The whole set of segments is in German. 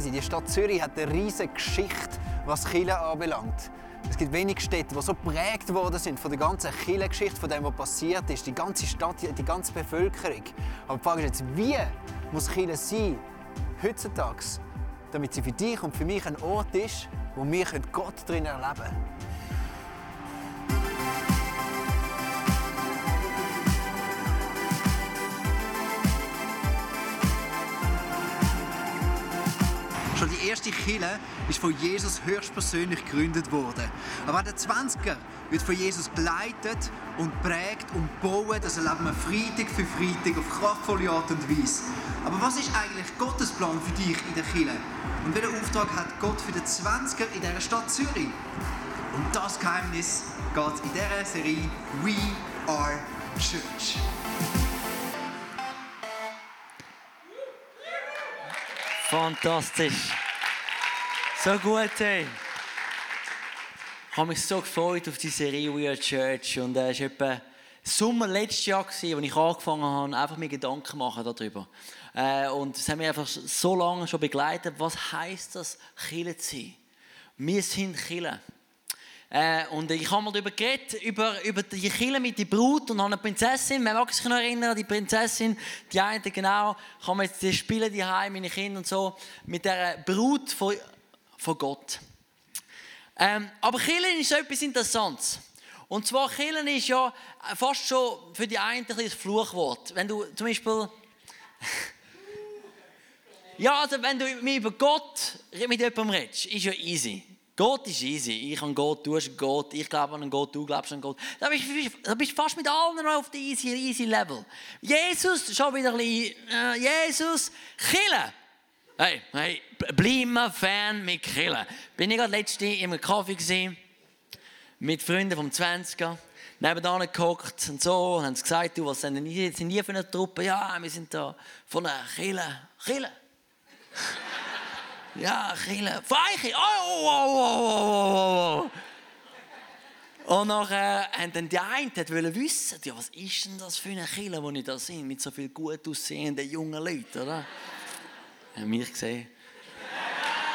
Crazy. Die Stadt Zürich hat eine riesige Geschichte, was Chile anbelangt. Es gibt wenige Städte, die so geprägt worden sind von der ganzen Chile-Geschichte, von dem, was passiert ist. Die ganze Stadt, die ganze Bevölkerung. Aber die Frage ist jetzt, wie muss Chile sein, heutzutage, damit sie für dich und für mich ein Ort ist, wo wir Gott drin erleben können. Schon die erste Kille ist von Jesus höchstpersönlich gegründet worden. Aber auch der 20er wird von Jesus geleitet und prägt und bauen. Das erleben wir Freitag für Freitag auf kraftvolle Art und Weise. Aber was ist eigentlich Gottes Plan für dich in der Kille? Und welchen Auftrag hat Gott für den 20er in dieser Stadt Zürich? Und das Geheimnis geht in dieser Serie We Are Church. Fantastisch. So gut, ey. Ich habe mich so gefreut auf die Serie We Are Church. Und es äh, war etwa Sommer letztes Jahr, als ich angefangen habe, einfach mir Gedanken machen darüber. Äh, und es hat mich einfach so lange schon begleitet. Was heisst das, Chile zu sein? Wir sind Chile. Äh, und ich habe mal darüber geredet, über, über die Kille mit der Brut und eine Prinzessin. Man mag sich noch erinnern, die Prinzessin, die eine genau, kann man jetzt die spielen die Heim, meine Kinder und so, mit der Brut von, von Gott. Ähm, aber Killen ist etwas Interessantes. Und zwar Killen ist ja fast schon für die einen ein Fluchwort. Wenn du zum Beispiel ja, also wenn du über Gott mit jemandem redest, ist ja easy. Gott ist easy. Ich an Gott, du hast Gott, ich glaube an Gott, du glaubst an Gott. Da bist du fast mit allen auf dem easy, easy Level. Jesus, schon wieder ein bisschen, äh, Jesus, Kille. Hey, hey, bleib mal Fan mit Kille. Bin ich gerade letzte im Kaffee gesehen mit Freunden vom 20er. Nebenan gehockt und so, und haben sie gesagt, du, was sind denn die, sind die für eine Truppe? Ja, wir sind da von einer Kille. Kille. Ja, Chile. Feiche! Oh, oh, oh, oh, oh. Und nachher haben dann die einen wollen wissen, ja, was ist denn das für eine Kille, wo ich da sind, mit so vielen gut aussehenden jungen Leuten, oder? Haben mich gesehen.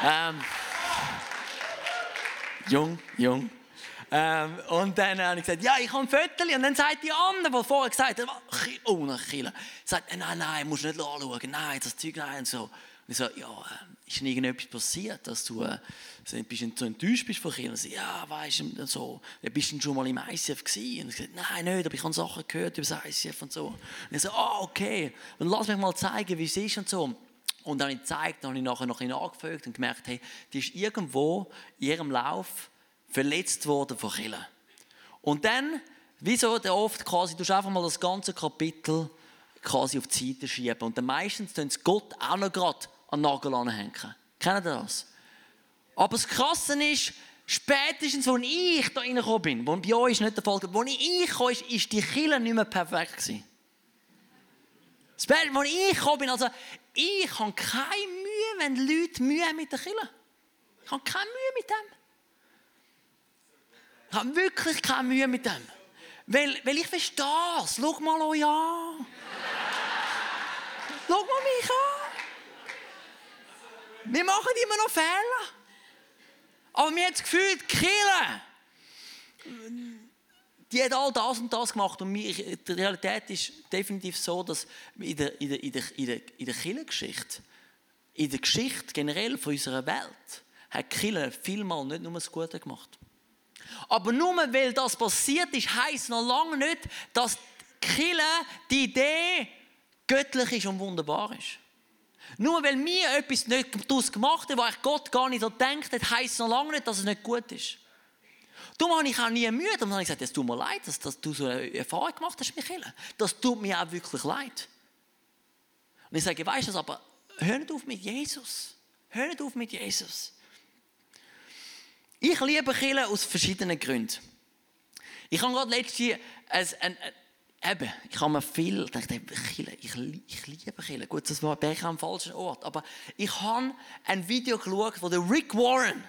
ähm, jung, jung. Ähm, und dann habe ich gesagt, ja, ich habe ein Viertel. Und dann sagt die andere, die vorher gesagt hat, oh, eine Kille. Sagt, nein, nein, musst nicht anschauen. Nein, das Zeug, nein, und so. Und ich so, ja, äh, ist denn irgendetwas passiert, dass du äh, so bisschen so enttäuscht bist von Kindern? So, ja, weißt du, so, bist du schon mal im ICF gewesen? Und ich gesagt, nein, nicht, aber ich habe Sachen gehört über das ICF und so. Und ich so, ah, oh, okay, und lass mich mal zeigen, wie es ist und so. Und dann habe ich gezeigt, dann habe ich nachher noch ein nachgefragt und gemerkt, hey, die ist irgendwo in ihrem Lauf verletzt worden von Kindern. Und dann, wieso der oft quasi, du einfach mal das ganze Kapitel quasi auf die Seite schieben. Und dann meistens tun sie Gott auch noch gerade an den Nagel anhängen. Kennen ihr das? Aber das Krasse ist, spätestens, als ich da reingekommen bin, wo bei euch nicht der Fall war, als ich kam, ist die Kille nicht mehr perfekt. Spätestens, als ich gekommen bin, also ich habe keine Mühe, wenn Leute Mühe haben mit der Kille. Ich habe keine Mühe mit dem. Ich habe wirklich keine Mühe mit dem. Weil, weil ich verstehe es. Schau mal euch an. Schau mal mich an. Wir machen immer noch Fehler. Aber mir hat das Gefühl, die Kirche, die hat all das und das gemacht. Und die Realität ist definitiv so, dass in der, in der, in der, in der, in der Kirchengeschichte, in der Geschichte generell von unserer Welt, hat die Kirche vielmal nicht nur das Gute gemacht. Aber nur weil das passiert ist, heisst noch lange nicht, dass die Kirche, die Idee göttlich ist und wunderbar ist. Nur weil mir etwas nicht daraus gemacht hat, was Gott gar nicht so denkt hat, heisst es noch lange nicht, dass es nicht gut ist. Darum habe ich auch nie Mühe. Darum habe ich gesagt, es tut mir leid, dass, dass du so eine Erfahrung gemacht hast, Michael. Das tut mir auch wirklich leid. Und ich sage, weißt du aber hör nicht auf mit Jesus. Hör nicht auf mit Jesus. Ich liebe Kirche aus verschiedenen Gründen. Ich habe gerade letztens ein, ein, eben, ich habe mir viel gedacht, ich, ich liebe Kirche. Gut, das war ich am falschen Ort, aber ich habe ein Video geschaut von Rick Warren.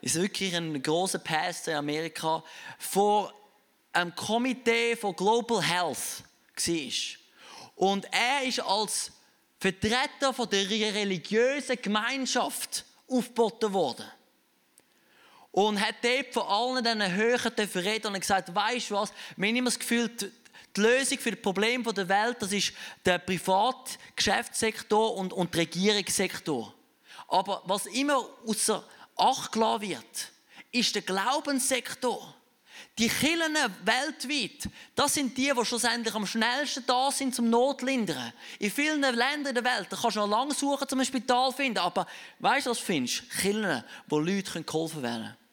Ist wirklich ein großer Pastor in Amerika vor einem Komitee von Global Health war. Und er ist als Vertreter der religiösen Gemeinschaft aufgeboten worden. Und hat dort von allen diesen Höheren verreden und gesagt, weißt du was, wir haben immer das Gefühl, die Lösung für das Problem der Welt, das ist der Privatgeschäftssektor und, und der Regierungssektor. Aber was immer außer Acht gelassen wird, ist der Glaubenssektor. Die Kirchen weltweit, das sind die, die schlussendlich am schnellsten da sind zum Notlindern. In vielen Ländern der Welt, da kannst du noch lange suchen, zum Spital finden, aber weißt du, was du findest? Kirchen, wo Leute geholfen werden können.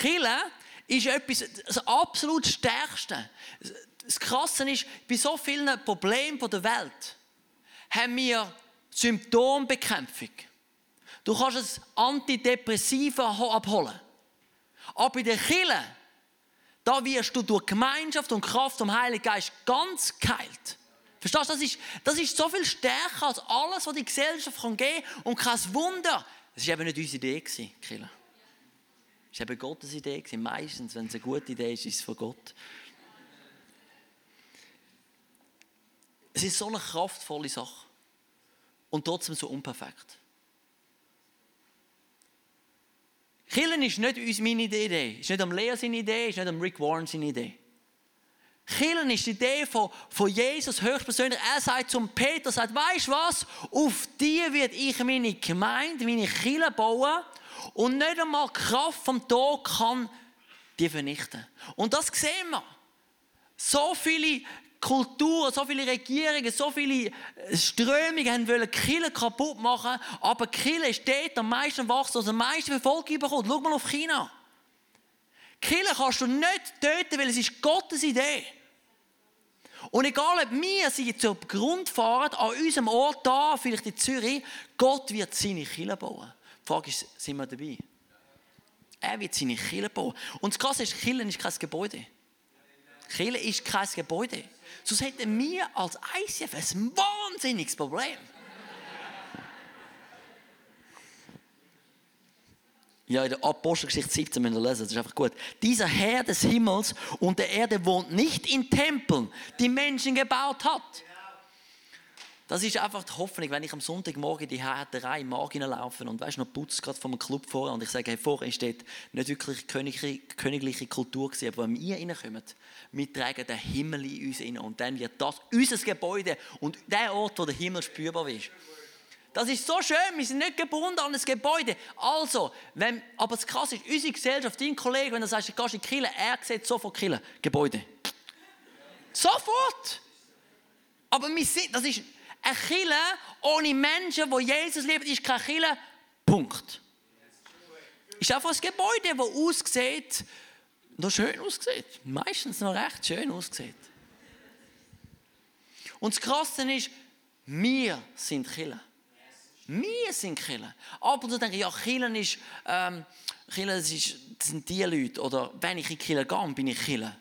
Kille ist etwas, das absolut Stärkste. Das Krasse ist, bei so vielen Problemen der Welt haben wir Symptombekämpfung. Du kannst es Antidepressiva abholen. Aber bei der Kille, da wirst du durch Gemeinschaft und Kraft vom Heiligen Geist ganz geheilt. Verstehst du? Das ist, das ist so viel stärker als alles, was die Gesellschaft geben kann. Und kein Wunder, das war eben nicht unsere Idee, Kille. Das war eben Gottes Idee. Meistens, wenn es eine gute Idee ist, ist es von Gott. Es ist so eine kraftvolle Sache. Und trotzdem so unperfekt. Killen ist nicht meine Idee, ist nicht am Lea seine Idee, ist nicht am Rick Warren seine Idee. Killen ist die Idee von, von Jesus höchstpersönlich. Er sagt zum Peter, sagt, weißt du was? Auf die wird ich meine Gemeinde, meine Kille bauen und nicht einmal die Kraft vom Tod kann die vernichten. Und das sehen wir. So viele Kulturen, so viele Regierungen, so viele äh, Strömungen wollen Kirche kaputt machen, aber Kirche ist dort am meisten wachsen, also am meisten Verfolgung bekommt. Schau mal auf China. Kirche kannst du nicht töten, weil es ist Gottes Idee. Und egal, ob wir sie zum Grund fahren, an unserem Ort da, vielleicht in Zürich, Gott wird seine Kirche bauen. Frage ist, sind wir dabei? Er wird seine Kirche bauen. Und das Krasse ist, Kirche ist kein Gebäude. Kirche ist kein Gebäude. Sonst hätten wir als ICF ein wahnsinniges Problem. Ja, in der Apostelgeschichte 17 müssen wir lesen, das ist einfach gut. Dieser Herr des Himmels und der Erde wohnt nicht in Tempeln, die Menschen gebaut hat. Das ist einfach die Hoffnung, wenn ich am Sonntagmorgen die Härterei mag hineinlaufen und weißt noch putzt gerade vom Club vor und ich sage, hey, vorher ist dort nicht wirklich königliche, königliche Kultur gewesen, aber wenn wir reinkommen, wir tragen den Himmel in uns rein und dann wird das unser Gebäude und der Ort, wo der Himmel spürbar ist. Das ist so schön, wir sind nicht gebunden an ein Gebäude. Also, wenn, aber das Krasse ist, unsere Gesellschaft, dein Kollege, wenn du sagst, du gehst in Kirche, er sieht sofort Kirche, Gebäude. Sofort! Aber wir sind, das ist, eine Kille ohne Menschen, die Jesus lieben, ist keine Kille. Punkt. Ist einfach ein Gebäude, das aussieht, noch schön aussieht. Meistens noch recht schön aussieht. Und das Krasse ist, wir sind Kille. Wir sind Kille. Ab und zu denke ich, ja, Kille ist, ähm, Kille ist, sind die Leute. Oder wenn ich in Kille gehe, bin ich Kille.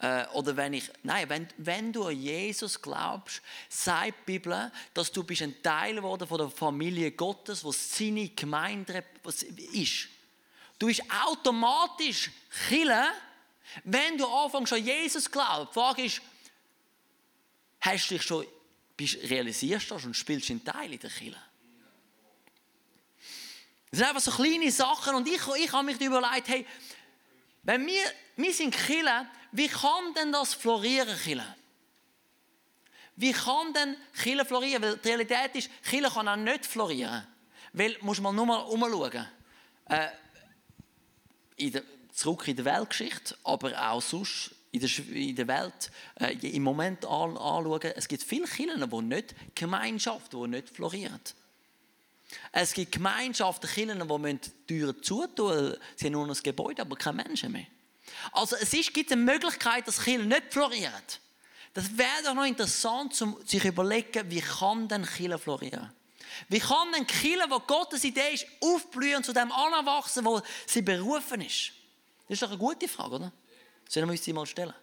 Äh, oder wenn ich, nein, wenn, wenn du an Jesus glaubst, sagt die Bibel, dass du bist ein Teil geworden von der Familie Gottes, wo seine Gemeinde ist. Du bist automatisch Chille, wenn du anfängst an Jesus glaubst. Die Frage ist, hast du dich schon, bist, realisierst du das und spielst einen Teil in der Chille? Das sind einfach so kleine Sachen und ich, ich habe mich überlegt, hey, wenn wir, wir sind Chille, wie kann denn das florieren, Chile? Wie kann denn Chile florieren? Weil die Realität ist, Chile kann auch nicht florieren. Weil, muss man nur mal umschauen. Äh, in der, zurück in der Weltgeschichte, aber auch sonst in der, in der Welt äh, im Moment an, anschauen, es gibt viele Kirchen, die nicht Gemeinschaften, die nicht florieren. Es gibt Gemeinschaften, Kirchen, die Türen zutun Sie haben nur noch ein Gebäude, aber keine Menschen mehr. Also es ist, gibt eine Möglichkeit, dass Kirche nicht floriert. Das wäre doch noch interessant, um sich zu überlegen, wie kann denn Kirche florieren? Wie kann denn Kirche, wo Gottes Idee ist, aufblühen zu dem anwachsen, wo sie berufen ist? Das ist doch eine gute Frage, oder? Sollen wir uns die mal stellen?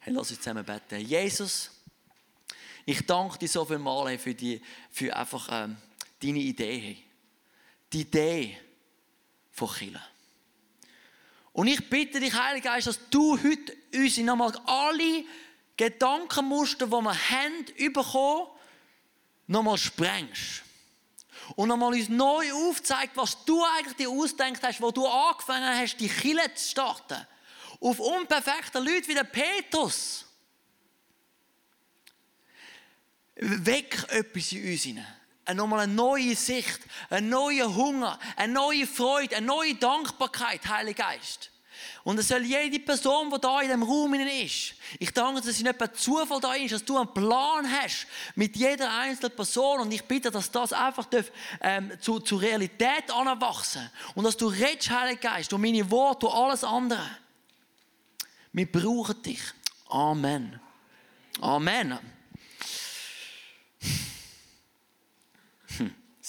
Hey, lass uns zusammen beten. Jesus, ich danke dir so viel mal für, die, für einfach ähm, deine Idee. Die Idee von Kirche. Und ich bitte dich, Heiliger Geist, dass du heute uns nochmal alle Gedankenmuster, die wir haben, bekommen, nochmal sprengst. Und nochmal uns neu aufzeigt, was du eigentlich dir ausdenkt hast, wo du angefangen hast, die Kille zu starten. Auf unperfekte Leute wie der Petrus. Weck etwas in uns hinein. Nochmal eine neue Sicht, einen neuen Hunger, eine neue Freude, eine neue Dankbarkeit, Heiliger Geist. Und es soll jede Person, die da in diesem Raum ist, ich danke, dass es nicht per Zufall da ist, dass du einen Plan hast mit jeder einzelnen Person und ich bitte, dass das einfach darf, ähm, zu, zu Realität anwachsen und dass du redest, Heiliger Geist, und meine Worte und alles andere. Wir brauchen dich. Amen. Amen.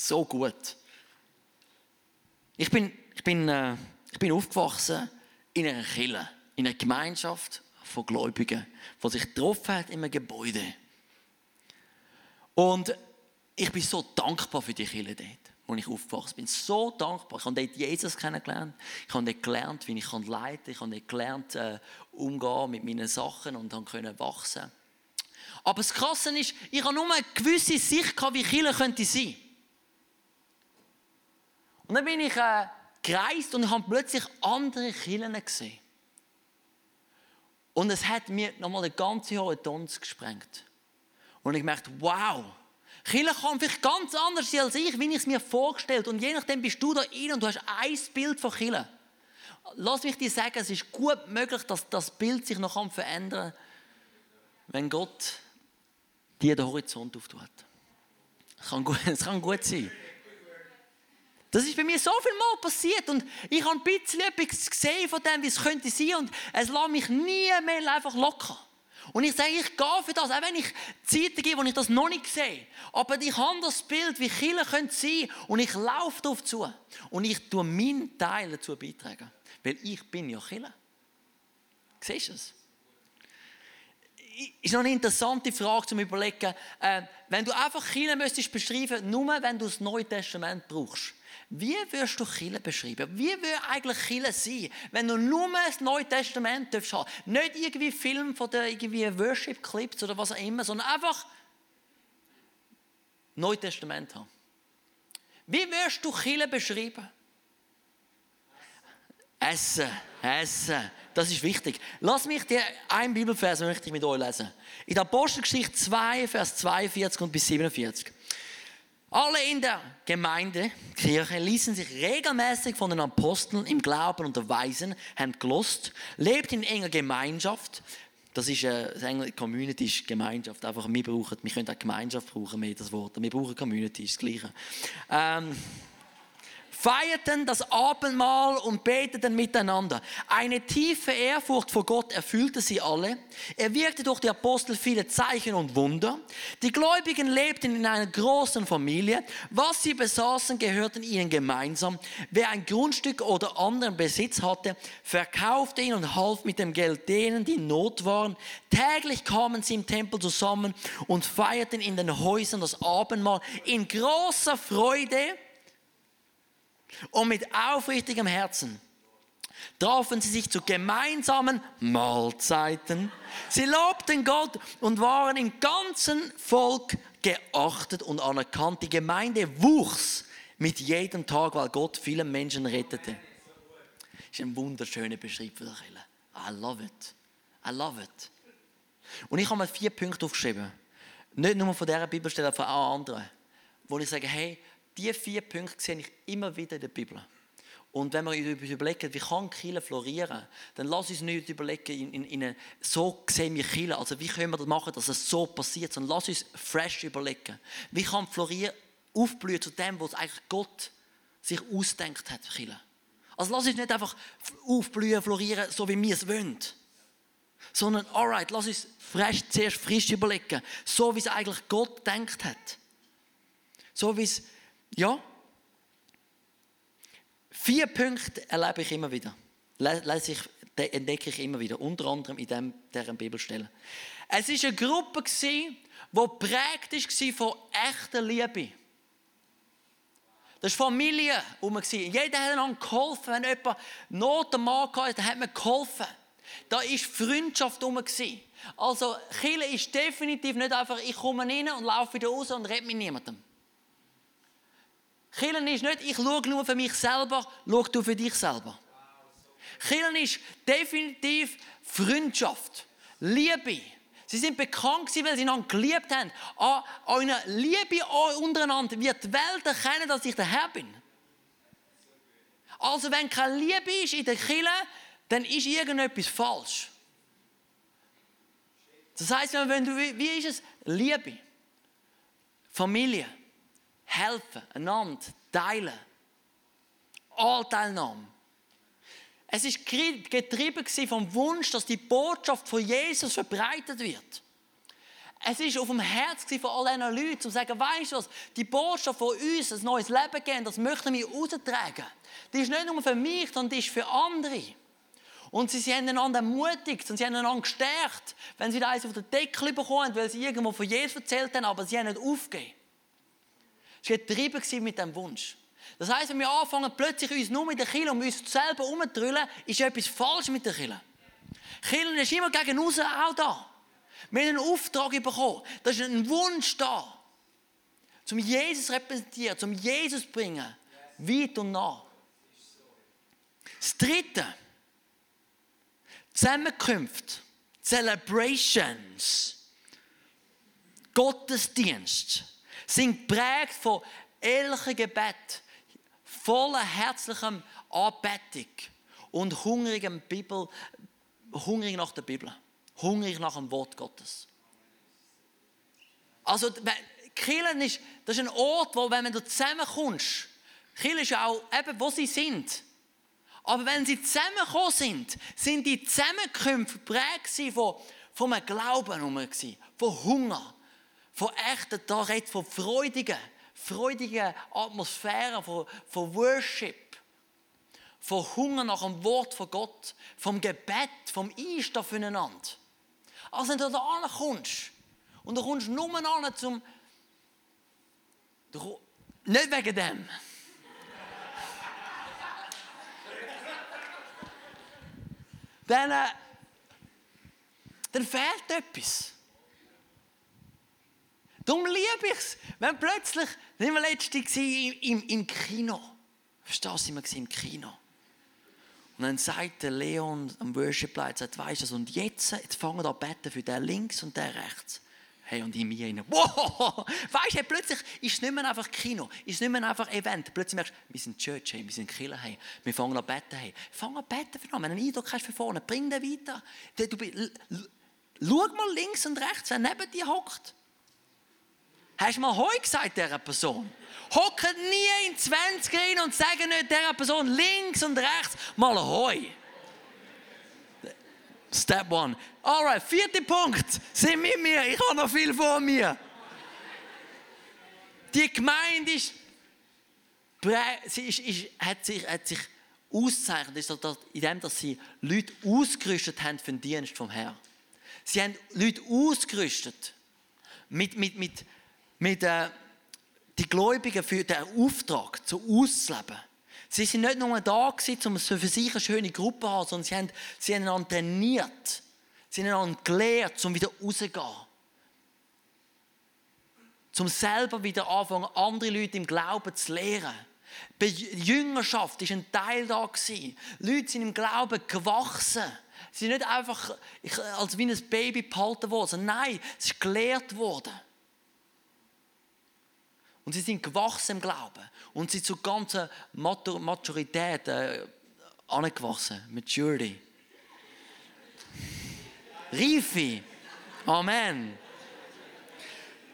So gut. Ich bin, ich bin, äh, ich bin aufgewachsen in einer Kirche, in einer Gemeinschaft von Gläubigen, die sich getroffen hat in einem Gebäude. Und ich bin so dankbar für die Kirche dort, wo ich aufgewachsen bin. So dankbar. Ich habe dort Jesus kennengelernt. Ich habe dort gelernt, wie ich leiten kann. Ich habe dort gelernt, äh, umgehen mit meinen Sachen und konnte wachsen. Aber das Krasse ist, ich habe nur eine gewisse Sicht wie Kirche könnte sein. Und dann bin ich äh, gereist und ich habe plötzlich andere Kirchen gesehen. Und es hat mir nochmal den ganzen Horizont gesprengt. Und ich merkte, wow, Kirche kann vielleicht ganz anders sein als ich, wie ich es mir vorgestellt Und je nachdem bist du da rein und du hast ein Bild von Kirche. Lass mich dir sagen, es ist gut möglich, dass das Bild sich noch verändern kann, wenn Gott dir den Horizont auftut. Es kann, gut, es kann gut sein. Das ist bei mir so viel Mal passiert und ich habe ein bisschen etwas gesehen von dem, wie es könnte sein und es lässt mich nie mehr einfach locker. Und ich sage, ich gehe für das, auch wenn ich Zeiten gebe, wo ich das noch nicht sehe. Aber ich habe das Bild, wie könnte sein und ich laufe darauf zu. Und ich tue meinen Teil dazu beitragen. Weil ich bin ja Kirche. Siehst du es? ist noch eine interessante Frage zum Überlegen. Äh, wenn du einfach Kirche müsstest beschreiben, nur wenn du das Neue Testament brauchst, wie würdest du Chile beschreiben? Wie würde eigentlich Chile sein, wenn du nur das Neue Testament darfst haben? Nicht irgendwie Film von den irgendwie Worship Clips oder was auch immer, sondern einfach Neue Testament haben. Wie würdest du Chile beschreiben? Essen, Essen, das ist wichtig. Lass mich dir einen Bibelvers möchte ich mit euch lesen. In der Apostelgeschichte 2, Vers 42 und bis 47. Alle in der Gemeinde, Kirche, ließen sich regelmäßig von den Aposteln im Glauben unterweisen, haben gelost, lebt in enger Gemeinschaft. Das ist eine äh, Community, ist Gemeinschaft. Einfach, wir brauchen, wir können auch Gemeinschaft brauchen, mehr das Wort. Wir brauchen Community, ist das Gleiche. Ähm, feierten das Abendmahl und beteten miteinander. Eine tiefe Ehrfurcht vor Gott erfüllte sie alle. Er wirkte durch die Apostel viele Zeichen und Wunder. Die Gläubigen lebten in einer großen Familie. Was sie besaßen, gehörten ihnen gemeinsam. Wer ein Grundstück oder anderen Besitz hatte, verkaufte ihn und half mit dem Geld denen, die in Not waren. Täglich kamen sie im Tempel zusammen und feierten in den Häusern das Abendmahl in großer Freude und mit aufrichtigem Herzen trafen sie sich zu gemeinsamen Mahlzeiten. Sie lobten Gott und waren im ganzen Volk geachtet und anerkannt. Die Gemeinde wuchs mit jedem Tag, weil Gott viele Menschen rettete. Das ist ein wunderschöner Beschreib für die I love it. I love it. Und ich habe mal vier Punkte aufgeschrieben. Nicht nur von dieser Bibelstelle, sondern von auch anderen. Wo ich sage, hey, diese vier Punkte sehe ich immer wieder in der Bibel. Und wenn wir uns überlegen, wie kann Kirche florieren, dann lass uns nicht überlegen, in, in, in so sehen wir Kirche, also wie können wir das machen, dass es so passiert, sondern lass uns fresh überlegen. Wie kann Florieren aufblühen zu dem, was eigentlich Gott sich ausdenkt hat, Kirche. Also lass uns nicht einfach aufblühen, florieren, so wie wir es wollen, sondern alright, lass uns frisch, zuerst frisch überlegen, so wie es eigentlich Gott denkt hat. So wie es, ja. Vier Punkte erlebe ich immer wieder. Lese ich, entdecke ich immer wieder, unter anderem in dem, deren Bibelstelle. Es war eine Gruppe, die geprägt war von echter Liebe. Das war Familie. Jeder hat einander geholfen. Wenn jemand Not am Mann hatte, hat man geholfen. Da war Freundschaft herum. Also, Chile ist definitiv nicht einfach, ich komme rein und laufe wieder raus und rede mit niemandem. Chile ist nicht, ich schaue nur für mich selber, schau du für dich selber. Chile ist definitiv Freundschaft, Liebe. Sie sind bekannt weil sie einander geliebt haben. An einer Liebe untereinander wird die Welt erkennen, dass ich der Herr bin. Also wenn keine Liebe ist in der Kirche, dann ist irgendetwas falsch. Das heißt, wenn du, wie ist es? Liebe, Familie, helfen, einander, teilen, Anteilnahme. Es ist getrieben vom Wunsch, dass die Botschaft von Jesus verbreitet wird. Es ist auf dem Herz von all diesen Leuten, zu sagen, weißt du was, die Botschaft von uns, ein neues Leben geben, das möchten wir austragen. Die ist nicht nur für mich, sondern die ist für andere. Und sie, sie haben einander ermutigt und sie haben einander gestärkt, wenn sie da eins auf den Deckel bekommen, weil sie irgendwo von Jesus erzählt haben, aber sie haben nicht aufgegeben. Es war getrieben mit diesem Wunsch. Das heisst, wenn wir anfangen, plötzlich uns nur mit der Kille um uns selber herumzudrüllen, ist etwas falsch mit der Kille. Killen ist immer gegen uns auch da. Wir haben einen Auftrag bekommen. Da ist ein Wunsch da. Zum Jesus repräsentieren, zum Jesus bringen. Weit und nah. Das dritte. Zusammenkünfte. Celebrations. Gottesdienst sind geprägt von ehrlichem Gebet, voller herzlichem Anbetung und hungrigem Bibel, hungrig nach der Bibel, hungrig nach dem Wort Gottes. Also, Kirchen ist, das ist ein Ort, wo, wenn du zusammenkommst, Kirchen ist auch eben, wo sie sind. Aber wenn sie zusammengekommen sind, sind die Zusammenkünfte geprägt von, von einem Glauben, von Hunger, von echten, da redet von freudigen, freudigen Atmosphäre, von, von Worship, von Hunger nach dem Wort von Gott, vom Gebet, vom Einstehen füreinander. Also wenn du da ankommst und du kommst nur an zum... Nicht wegen dem. dann, äh, dann fehlt etwas. Darum liebe ich es, wenn plötzlich, sind wir letztens im, im, im Kino. Verstehst du, wir im Kino. Und dann sagt der Leon am Worship Light, sagt, weißt du, und jetzt, jetzt fangen wir an beten für den links und den rechts. Hey, und in mir rein, wow! Weißt du, plötzlich ist es nicht mehr einfach Kino, ist nicht mehr einfach Event. Plötzlich merkst du, wir sind Church, hey, wir sind Killer, hey, wir fangen an beten, hey. Fang an beten für Wenn du einen Eindruck hast für vorne, bring den weiter. Du, du, schau mal links und rechts, wer neben dir hockt. Hast du mal Heu gesagt dieser Person? Hocken nie in 20 rein und sagen nicht dieser Person links und rechts mal Heu. Step one. Alright, vierter Punkt. Sind mit mir, ich habe noch viel vor mir. Die Gemeinde ist, sie ist, ist, hat sich, hat sich auszeichnet, indem dass sie Leute ausgerüstet haben für den Dienst vom Herrn. Sie haben Leute ausgerüstet mit, mit, mit mit äh, die Gläubigen für den Auftrag zu auszuleben. Sie sind nicht nur da gewesen, um für sich eine schöne Gruppe zu haben, sondern sie haben, sie haben einander trainiert. Sie haben einander gelehrt, um wieder rauszugehen. Um selber wieder anfangen, andere Leute im Glauben zu lehren. Bei Jüngerschaft war ein Teil da. Gewesen. Leute sind im Glauben gewachsen. Sie sind nicht einfach als wie ein Baby behalten worden. Nein, es ist gelehrt worden. Und sie sind gewachsen im Glauben. Und sie sind zur ganzen Maturität äh, angewachsen. Maturity. Reife. Amen.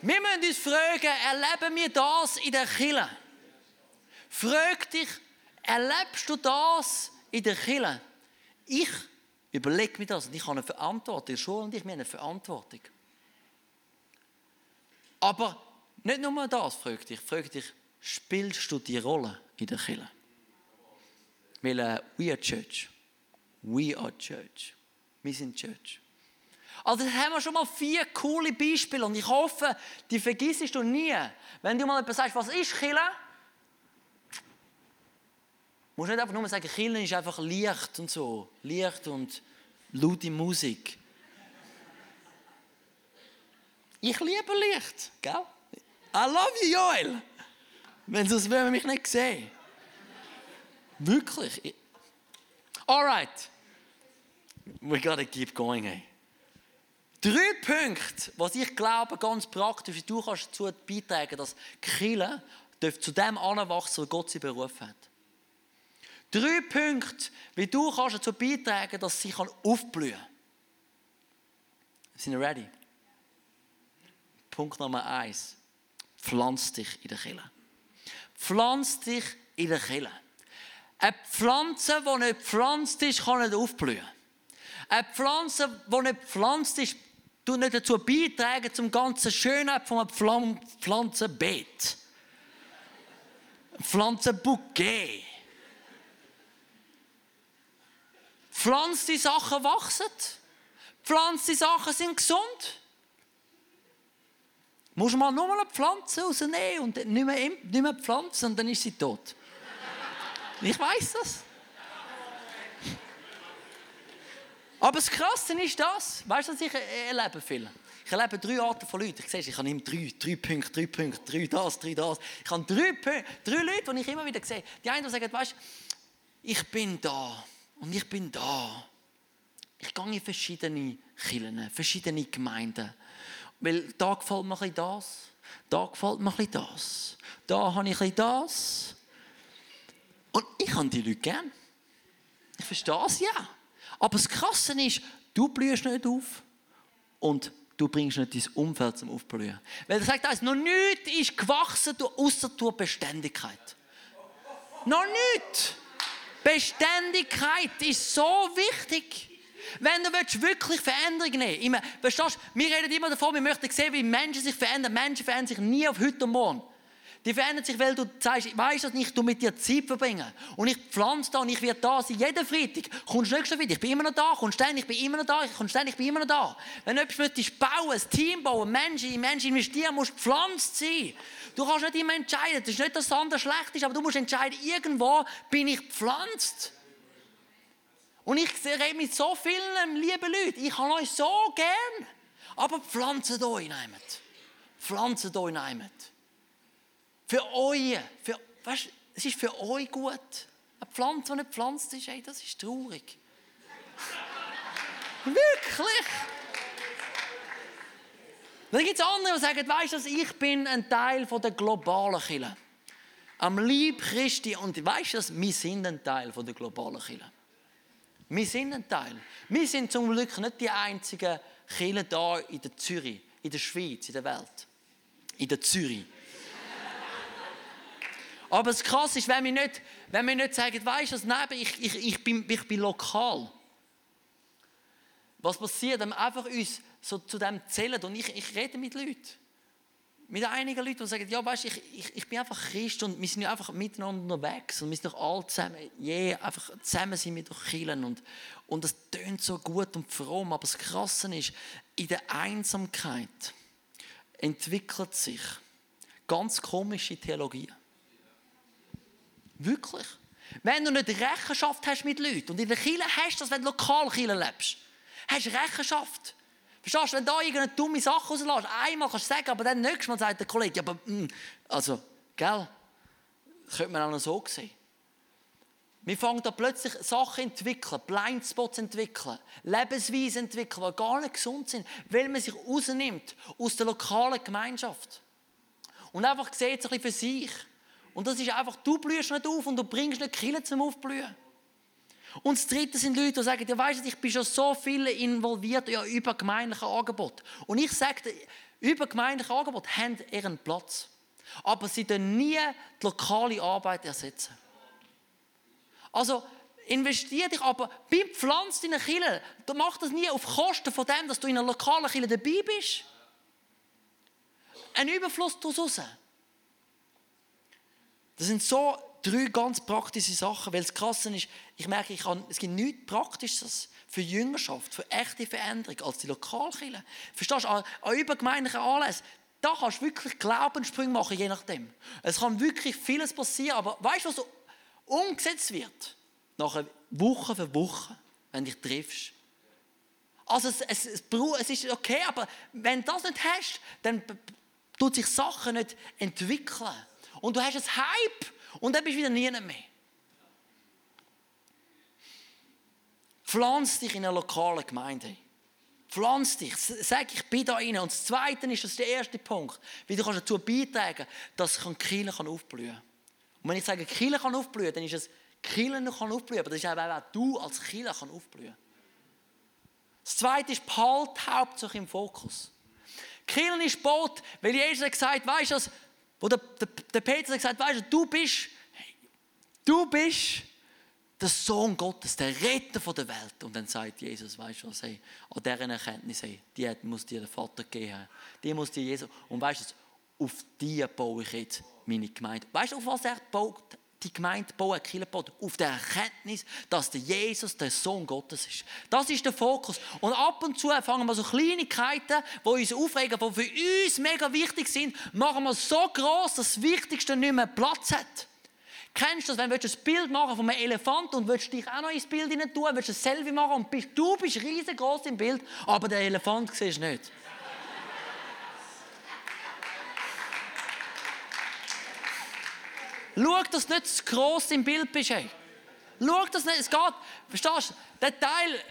Wir müssen uns fragen, erleben wir das in der Kille? Frag dich, erlebst du das in der Kille? Ich, Überleg mir das. Und ich habe eine Verantwortung. Schule und ich, haben eine Verantwortung. Aber nicht nur das, frage dich. Frage dich, spielst du die Rolle in der Kirche? Weil äh, we are church. We are church. Wir sind church. Also haben wir schon mal vier coole Beispiele und ich hoffe, die vergisst du nie. Wenn du mal etwas sagst, was ist Kirche? musst nicht einfach nur sagen, Kirche ist einfach Licht und so. Licht und laute Musik. Ich liebe Licht, gell? I love you, Joel. Wenn sonst würden wir mich nicht sehen. Wirklich. Alright. We gotta keep going, ey. Drei Punkte, was ich glaube, ganz praktisch, du kannst dazu beitragen, dass Kirche zu dem anwachsen, was Gott sie berufen hat. Drei Punkte, wie du kannst dazu beitragen, dass sie aufblühen kann. Sind wir ready? Punkt Nummer eins. Pflanz dich in der Kille. Pflanz dich in der Kille. Eine Pflanze, die nicht pflanzt ist, kann nicht aufblühen. Eine Pflanze, die nicht pflanzt ist, tut nicht dazu beitragen zum ganzen Schönheit von einem Pflanzenbeet. Pflanzenbouquet. Pflanzte Sachen wachsen. Pflanzte Sachen sind gesund. Muss man nur mal eine Pflanze rausnehmen und nicht mehr, nicht mehr pflanzen und dann ist sie tot. Ich weiß das. Aber das Krasse ist das, weißt du, was ich erlebe viel? Ich erlebe drei Arten von Leuten. Ich sehe, ich habe immer drei, drei Punkte, drei Punkte, drei das, drei das. Ich habe drei, drei Leute, die ich immer wieder sehe. Die einen, die sagen, weißt du, ich bin da und ich bin da. Ich gehe in verschiedene Kirchen, verschiedene Gemeinden. Weil da gefällt mir das, da gefällt mir das, da habe ich das. Und ich habe die Leute gern. Ich verstehe es, ja. Aber das Krasse ist, du blühst nicht auf und du bringst nicht dein Umfeld zum Aufblühen. Weil er sagt, also, noch nichts ist gewachsen, außer durch Beständigkeit. Noch nichts. Beständigkeit ist so wichtig. Wenn du wirklich Veränderung nehmen willst, verstehst du, wir reden immer davon, wir möchten sehen, wie Menschen sich verändern. Menschen verändern sich nie auf heute und morgen. Die verändern sich, weil du sagst, ich weiss das nicht, du mit dir Zeit verbringen. Und ich pflanze da und ich werde da sein. Jeden Freitag kommst du nächsten Freitag, ich bin immer noch da, kommst ständig, ich bin immer noch da, ich komm ständig, ich bin immer noch da. Wenn du etwas möchtest bauen, ein Team bauen, Menschen in Menschen investieren, musst du gepflanzt sein. Du kannst nicht immer entscheiden. Das ist nicht, dass das andere schlecht ist, aber du musst entscheiden, irgendwo bin ich gepflanzt. Und ich rede mit so vielen lieben Leuten. Ich habe euch so gern. Aber pflanzt euch in Pflanzt euch in Für euch. Für, weißt, es ist für euch gut. Eine Pflanze, die nicht gepflanzt ist, ey, das ist traurig. Wirklich. Dann gibt es andere, die sagen, weißt du, ich bin ein Teil der globalen Kirche. Am Lieb Christi. Und weißt du, wir sind ein Teil der globalen Kirche. Wir sind ein Teil. Wir sind zum Glück nicht die einzigen Kirche da in der Zürich, in der Schweiz, in der Welt. In der Zürich. Aber das Krasse ist, wenn wir nicht, wenn wir nicht sagen, weißt du, ich, ich, ich, bin, ich bin lokal. Was passiert, wenn wir einfach uns so zu dem zählen und ich, ich rede mit Leuten. Mit einigen Leuten, die sagen, ja, weißt ich, ich, ich bin einfach Christ und wir sind einfach miteinander unterwegs und wir sind doch alle zusammen, yeah, einfach zusammen sind wir doch Killen und, und das tönt so gut und fromm, aber das Krasse ist, in der Einsamkeit entwickelt sich ganz komische Theologie. Wirklich. Wenn du nicht Rechenschaft hast mit Leuten und in der Kirche hast du das, wenn du lokal Kirche lebst, hast du Rechenschaft. Verstehst du, wenn da irgendeine dumme Sache rauslässt, einmal kannst du sagen, aber dann nächstes Mal sagt der Kollege, aber, mh, mm, also, gell, das könnte man auch noch so sehen. Wir fangen da plötzlich Sachen entwickeln, Blindspots entwickeln, Lebensweisen entwickeln, die gar nicht gesund sind, weil man sich rausnimmt aus der lokalen Gemeinschaft. Und einfach sieht es ein bisschen für sich. Und das ist einfach, du blühst nicht auf und du bringst nicht Kille zum Aufblühen. Und das Dritte sind Leute, die sagen, ja du, ich bin schon so viel involviert in übergemeindliche Angebote. Und ich sage dir, übergemeindliche Angebote haben ihren Platz. Aber sie können nie die lokale Arbeit ersetzen. Also, investier dich, aber beim Pflanz deiner Kirche, mach das nie auf Kosten von dem, dass du in einer lokalen Kirche dabei bist. Ein Überfluss daraus raus. Das sind so drei ganz praktische Sachen, weil das Krasse ist, ich merke, ich kann, es gibt nichts Praktisches für Jüngerschaft, für echte Veränderung als die Lokalkirche. Verstehst du, an, übergemeindlichen Anlässen, da kannst du wirklich Glaubenssprünge machen, je nachdem. Es kann wirklich vieles passieren, aber weißt du, was umgesetzt wird? Nachher Woche für Woche, wenn du dich triffst. Also es, es, es, es ist okay, aber wenn du das nicht hast, dann tut sich Sachen nicht entwickeln. Und du hast ein Hype und dann bist du wieder nie mehr. Pflanz dich in einer lokalen Gemeinde. Pflanz dich. Sag, ich bin da rein. Und das Zweite ist, das ist der erste Punkt, wie du kannst dazu beitragen dass die aufblühen kann. Und wenn ich sage, Kirche kann aufblühen, dann ist es, Kirche kann aufblühen, aber das ist auch, auch du als Kirche kann aufblühen. Das Zweite ist, behalt hauptsächlich im Fokus. Kirche ist Boot, weil Jesus hat gesagt, weißt du, wo der, der, der Peter hat gesagt, weißt du, du bist, du bist der Sohn Gottes, der Retter der Welt. Und dann sagt Jesus, weißt du was, hey, an dieser Erkenntnis, hey, die muss dir der Vater geben. Die muss dir Jesus. Und weißt du, auf die baue ich jetzt meine Gemeinde. Weißt du, auf was er baut? Die Gemeinde bauen, baut, auf der Erkenntnis, dass der Jesus der Sohn Gottes ist. Das ist der Fokus. Und ab und zu fangen wir so Kleinigkeiten, die uns aufregen, die für uns mega wichtig sind, machen wir so groß, dass das Wichtigste nicht mehr Platz hat. Kennst du das, wenn du ein Bild machen von einem Elefant und willst dich auch noch ins Bild hinein tun, willst ein Selfie machen und du bist riesengroß im Bild, aber der Elefant siehst du nicht. Schau, dass du nicht zu gross im Bild bist. Ey. Schau, dass nicht, es geht, verstehst du, der Teil,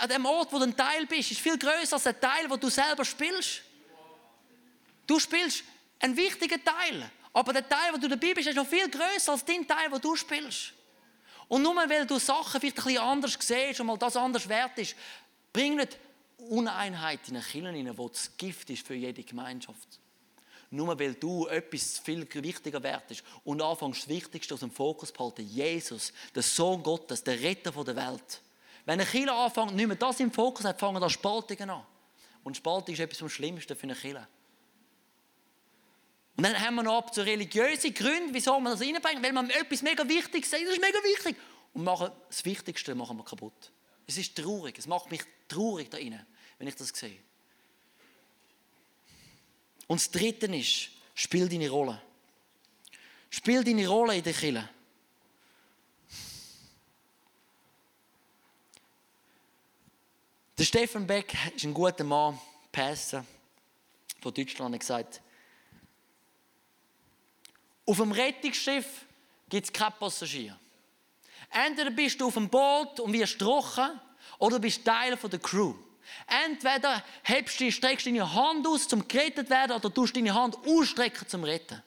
an dem Ort, wo du ein Teil bist, ist viel größer als der Teil, wo du selber spielst. Du spielst einen wichtigen Teil. Aber der Teil, wo du dabei bist, ist noch viel größer als dein Teil, wo du spielst. Und nur weil du Sachen vielleicht ein bisschen anders siehst und mal das anders wert ist, bring nicht Uneinheit in Kirche rein, wo das Gift ist für jede Gemeinschaft. Nur weil du etwas viel wichtiger wert ist und anfängst das Wichtigste aus dem Fokus zu halten, Jesus, der Sohn Gottes, der Retter der Welt. Wenn eine Kirche anfängt, nicht mehr das im Fokus hat, fangen da Spaltungen an. Und Spaltung ist etwas vom Schlimmsten für eine Kirche. Und dann haben wir noch so religiöse Gründe, wieso man das reinbringen, weil man etwas mega wichtig sagt, das ist mega wichtig. Und machen, das Wichtigste machen wir kaputt. Es ist traurig, es macht mich traurig da rein, wenn ich das sehe. Und das Dritte ist, spiel deine Rolle. Spiel deine Rolle in der Kirche. Der Stefan Beck ist ein guter Mann, Pastor von Deutschland, hat gesagt, auf dem Rettungsschiff gibt es keinen Passagier. Entweder bist du auf dem Boot und wirst trocken, oder bist Teil der Crew. Entweder hebst du, streckst deine Hand aus, zum gerettet werden, oder tust deine Hand ausstrecken zum Retten.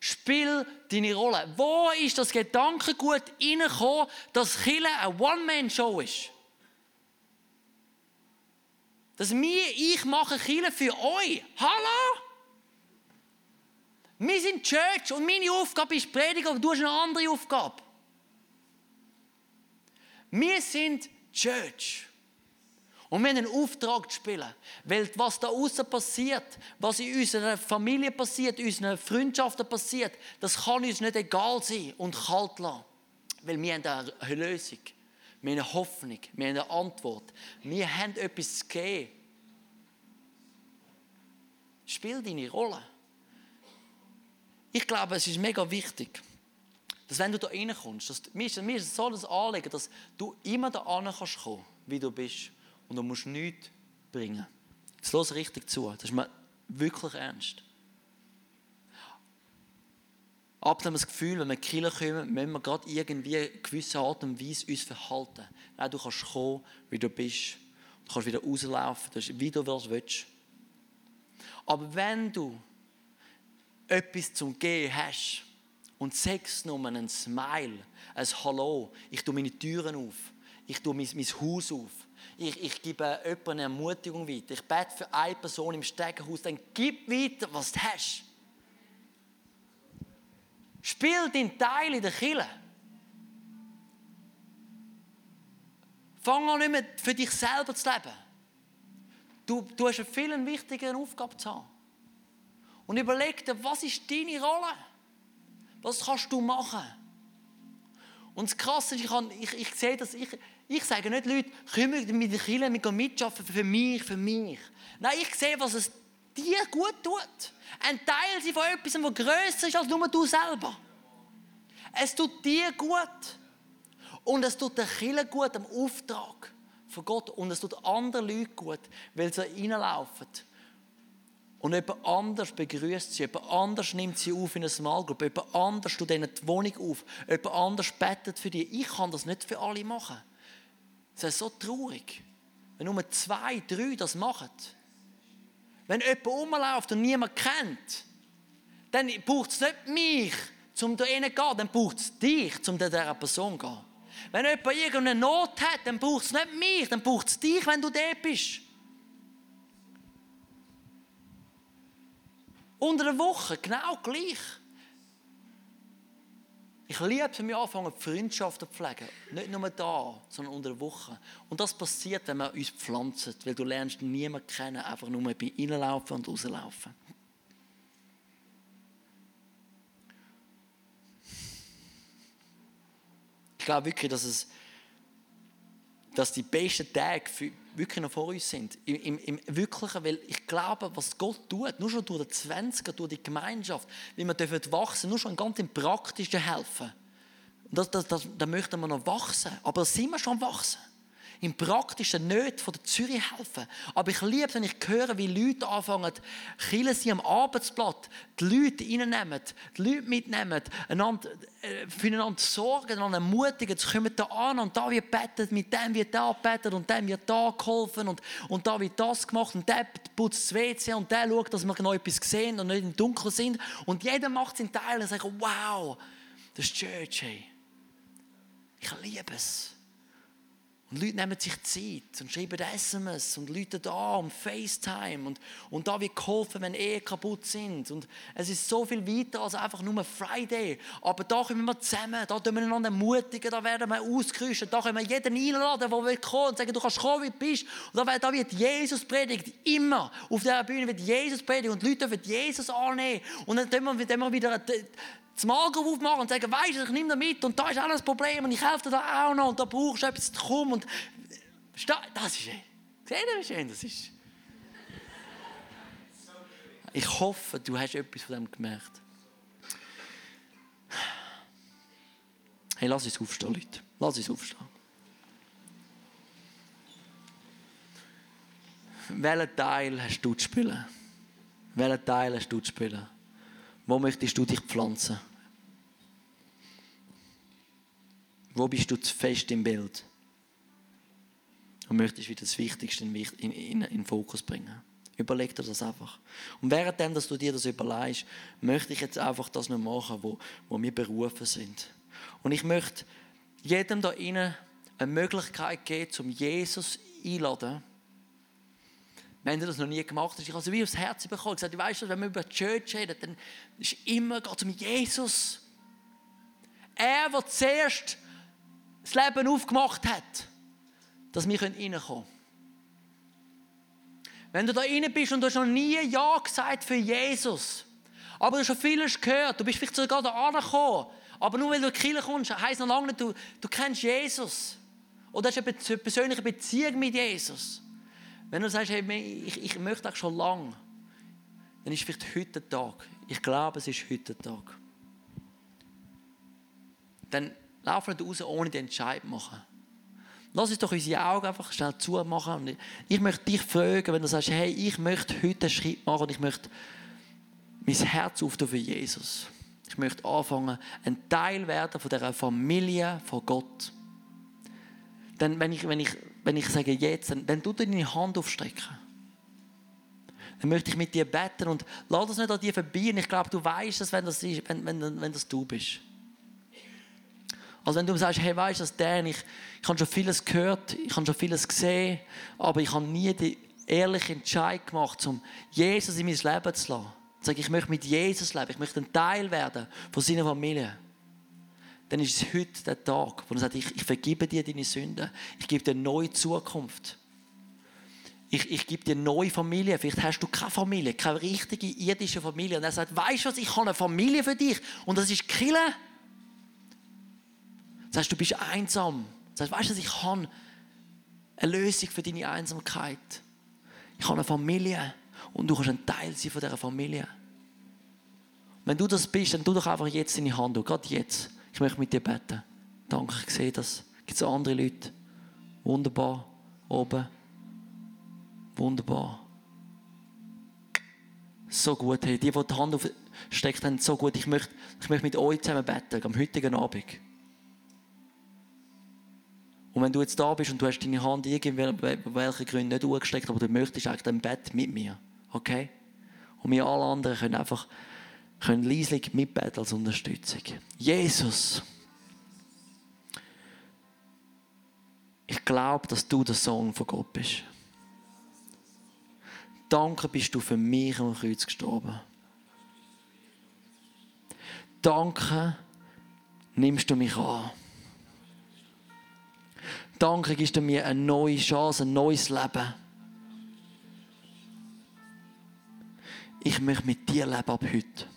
Spiel deine Rolle. Wo ist das Gedankengut reingekommen, dass Chile eine One-Man-Show ist? Dass wir, ich mache Chile für euch. Hallo? Wir sind Church und meine Aufgabe ist Predigen, aber du hast eine andere Aufgabe. Wir sind Church. Und wir haben einen Auftrag zu spielen. Weil was da außen passiert, was in unserer Familie passiert, in unseren Freundschaften passiert, das kann uns nicht egal sein und kalt lassen. Weil wir haben eine Lösung. Wir haben eine Hoffnung. Wir haben eine Antwort. Wir haben etwas zu geben. Spiel deine Rolle. Ich glaube, es ist mega wichtig, dass wenn du da reinkommst, dass, mir, ist, mir so das Anliegen, dass du immer da kannst kommen, wie du bist. Und du musst nichts bringen. Jetzt los richtig zu. Das ist mir wirklich ernst. Ab dem das Gefühl, wenn wir in die Kirche kommen, müssen wir gerade irgendwie eine gewisse Art und Weise uns verhalten. Nein, du kannst kommen, wie du bist. Du kannst wieder rauslaufen, wie du willst. Aber wenn du etwas zum Gehen hast und sechs nur einen Smile, ein Hallo, ich tue meine Türen auf, ich tue mein, mein Haus auf, ich, ich gebe äh, jemandem eine Ermutigung weiter. Ich bete für eine Person im Stegenhaus, dann gib weiter, was du hast. Spiel deinen Teil in der Kille. Fang an, nicht mehr für dich selber zu leben. Du, du hast eine viel wichtige Aufgabe zu haben. Und überleg dir, was ist deine Rolle? Was kannst du machen? Und das Krasse ist, ich, ich, ich sehe das, ich, ich sage nicht Leute, komm mit den Kindern, wir gehen mitarbeiten für mich, für mich. Nein, ich sehe, was es dir gut tut. Ein Teil von etwas, das grösser ist als nur du selber. Es tut dir gut. Und es tut der Kille gut am Auftrag von Gott. Und es tut anderen Leuten gut, weil sie reinlaufen. Und jemand anders begrüßt sie, jemand anders nimmt sie auf in eine Small Group, jemand anders tut ihnen die Wohnung auf, jemand anders betet für die. Ich kann das nicht für alle machen. Das ist so traurig, wenn nur zwei, drei das machen. Wenn jemand rumläuft und niemand kennt, dann braucht es nicht mich, um da zu gehen, dann braucht es dich, um zu dieser Person zu gehen. Wenn jemand irgendeine Not hat, dann braucht es nicht mich, dann braucht es dich, wenn du da bist. Unter der Woche genau gleich. Ich liebe es, wenn wir anfangen, Freundschaften zu pflegen. Nicht nur da, sondern unter der Woche. Und das passiert, wenn wir uns pflanzen, weil du lernst niemanden kennen, einfach nur bei reinlaufen und rauslaufen. Ich glaube wirklich, dass es dass die besten Tage wirklich noch vor uns sind. Im, im, Im, Wirklichen, weil ich glaube, was Gott tut, nur schon durch die 20er, durch die Gemeinschaft, wie wir dürfen wachsen, nur schon ganz im Praktischen helfen. Das, das, das, da möchten wir noch wachsen. Aber sind wir schon wachsen? Im Praktischen nicht von der Zürich helfen. Aber ich liebe es, wenn ich höre, wie Leute anfangen, killen sie am Arbeitsblatt, die Leute reinnehmen, die Leute mitnehmen, einander, äh, füreinander sorgen, einander ermutigen, sie kommen da an und da wird bettet, mit dem wird da bettet und dem wird da geholfen und, und da wird das gemacht und der putzt das WC und der schaut, dass wir noch etwas sehen und nicht im Dunkeln sind und jeder macht seinen Teil und sagt, wow, das ist Church, hey. Ich liebe es. Und Leute nehmen sich Zeit und schreiben SMS und Leute da um FaceTime und, und da wird geholfen, wenn Ehen kaputt sind. Und es ist so viel weiter als einfach nur Friday. Aber da kommen wir zusammen, da tun wir einander ermutigen, da werden wir ausgerüstet, da können wir jeden einladen, der will kommen und sagen, du kannst kommen, wie du bist. Und da, wird Jesus predigt, immer. Auf dieser Bühne wird Jesus predigen und die Leute dürfen Jesus annehmen. Und dann tun wir, wir wieder das Magen aufmachen und sagen, weißt du, ich nehme das mit und da ist alles Problem und ich helfe dir da auch noch und da brauchst du etwas zu kommen. Und das ist schön. Seht ihr, wie schön das ist? Ich hoffe, du hast etwas von dem gemerkt. Hey, lass uns aufstehen, Leute. Lass uns aufstehen. Welchen Teil hast du zu spielen? Welchen Teil hast du zu spielen? Wo möchtest du dich pflanzen? Wo bist du zu fest im Bild? Und möchtest wieder das Wichtigste in, in, in, in Fokus bringen? Überleg dir das einfach. Und währenddem, dass du dir das überlegst, möchte ich jetzt einfach das noch machen, wo, wo wir berufen sind. Und ich möchte jedem da innen eine Möglichkeit geben, zum Jesus einladen wenn du das noch nie gemacht hast, ich habe es wie aufs Herz bekommen. Ich gesagt, weißt du, wenn wir über die Church reden, dann ist immer geht es um Jesus. Er, der zuerst das Leben aufgemacht hat, dass wir reinkommen können. Wenn du da rein bist und du hast noch nie Ja gesagt für Jesus, aber du hast schon vieles gehört, du bist vielleicht sogar da angekommen, aber nur weil du in die Kirche kommst, heisst noch lange nicht, du, du kennst Jesus. Oder hast eine persönliche Beziehung mit Jesus. Wenn du sagst, hey, ich, ich möchte auch schon lange, dann ist vielleicht heute der Tag. Ich glaube, es ist heute der Tag. Dann lauf nicht raus, ohne den Entscheid zu machen. Lass uns doch unsere Augen einfach schnell zumachen. Und ich möchte dich fragen, wenn du sagst, hey, ich möchte heute einen Schritt machen und ich möchte mein Herz auftun für Jesus. Ich möchte anfangen, ein Teil werden von dieser Familie von Gott. Dann, wenn ich, wenn ich wenn ich sage jetzt, dann, tu deine Hand aufstrecken. Dann möchte ich mit dir beten und lass das nicht an dir vorbei. Und ich glaube, du weißt es, wenn das, ist, wenn, wenn, wenn das du bist. Also wenn du sagst, hey, weißt du, Dan, ich, ich habe schon vieles gehört, ich habe schon vieles gesehen, aber ich habe nie den ehrlichen Entscheid gemacht, um Jesus in mein Leben zu lassen. Ich sage, ich möchte mit Jesus leben, ich möchte ein Teil werden von seiner Familie. Dann ist es heute der Tag, wo er sagt, ich, ich vergebe dir deine Sünden. Ich gebe dir eine neue Zukunft. Ich, ich gebe dir eine neue Familie. Vielleicht hast du keine Familie, keine richtige irdische Familie. Und er sagt, weißt du was, ich habe eine Familie für dich. Und das ist Kille. Das heißt, du bist einsam. Das heißt, weißt du ich habe eine Lösung für deine Einsamkeit. Ich habe eine Familie und du kannst ein Teil sein von dieser Familie. Wenn du das bist, dann tu doch einfach jetzt deine Hand hoch, gerade jetzt. Ich möchte mit dir beten. Danke, ich sehe das. Gibt es andere Leute? Wunderbar. Oben. Wunderbar. So gut. Hey, die, die die Hand aufsteckt haben, so gut. Ich möchte, ich möchte mit euch zusammen beten, am heutigen Abend. Und wenn du jetzt da bist und du hast deine Hand irgendwelchen Gründen nicht hochgesteckt, aber du möchtest eigentlich im Bett mit mir, okay? Und wir alle anderen können einfach können leislich mitbeten als Unterstützung. Jesus, ich glaube, dass du der Sohn von Gott bist. Danke bist du für mich am Kreuz gestorben. Danke nimmst du mich an. Danke gibst du mir eine neue Chance, ein neues Leben. Ich möchte mit dir leben ab heute.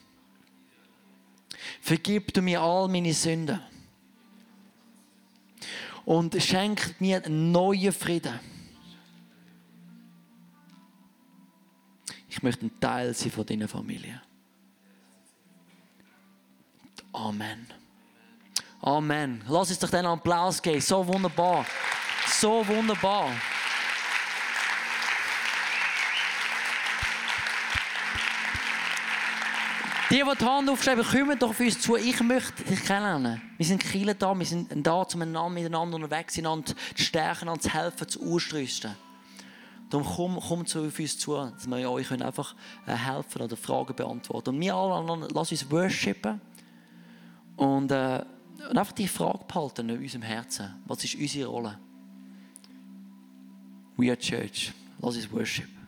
Vergib du mir all meine Sünden. Und schenk mir einen neuen Frieden. Ich möchte ein Teil sein von deiner Familie. Amen. Amen. Lass uns doch den Applaus geben. So wunderbar. So wunderbar. Die, die die Hand aufschreiben, kommen doch auf uns zu. Ich möchte dich kennenlernen. Wir sind Kinder da, wir sind da, um miteinander unterwegs zu sein, zu stärken, zu helfen, zu ausrüsten. Darum komm, komm zu uns zu, dass wir euch einfach äh, helfen oder Fragen beantworten. Und wir alle anderen, lass uns worshipen und, äh, und einfach die Frage behalten in unserem Herzen. Was ist unsere Rolle? We are Church. Lass uns worshipen.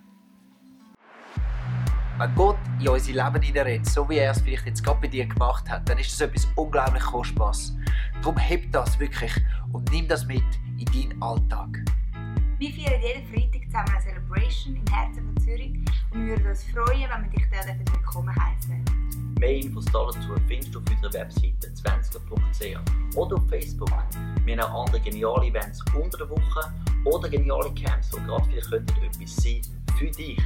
Wenn Gott in unser Leben hineinredet, so wie er es vielleicht jetzt gerade bei dir gemacht hat, dann ist das etwas unglaublich Kostbares. Darum heb das wirklich und nimm das mit in deinen Alltag. Wir feiern jeden Freitag zusammen eine Celebration im Herzen von Zürich und wir würden uns freuen, wenn wir dich dort willkommen heißen. Mehr Infos dazu findest du auf unserer Webseite 20.ch oder auf Facebook. Wir haben auch andere geniale Events unter der Woche oder geniale Camps, die gerade vielleicht etwas sein für dich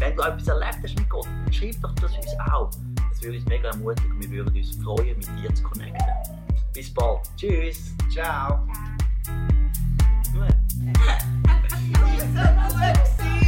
wenn du etwas erlebt hast mit Gott, dann schreib doch das uns auch. Das würde uns mega ermutigen und wir würden uns freuen, mit dir zu connecten. Bis bald. Tschüss. Ciao. Ciao. Gut.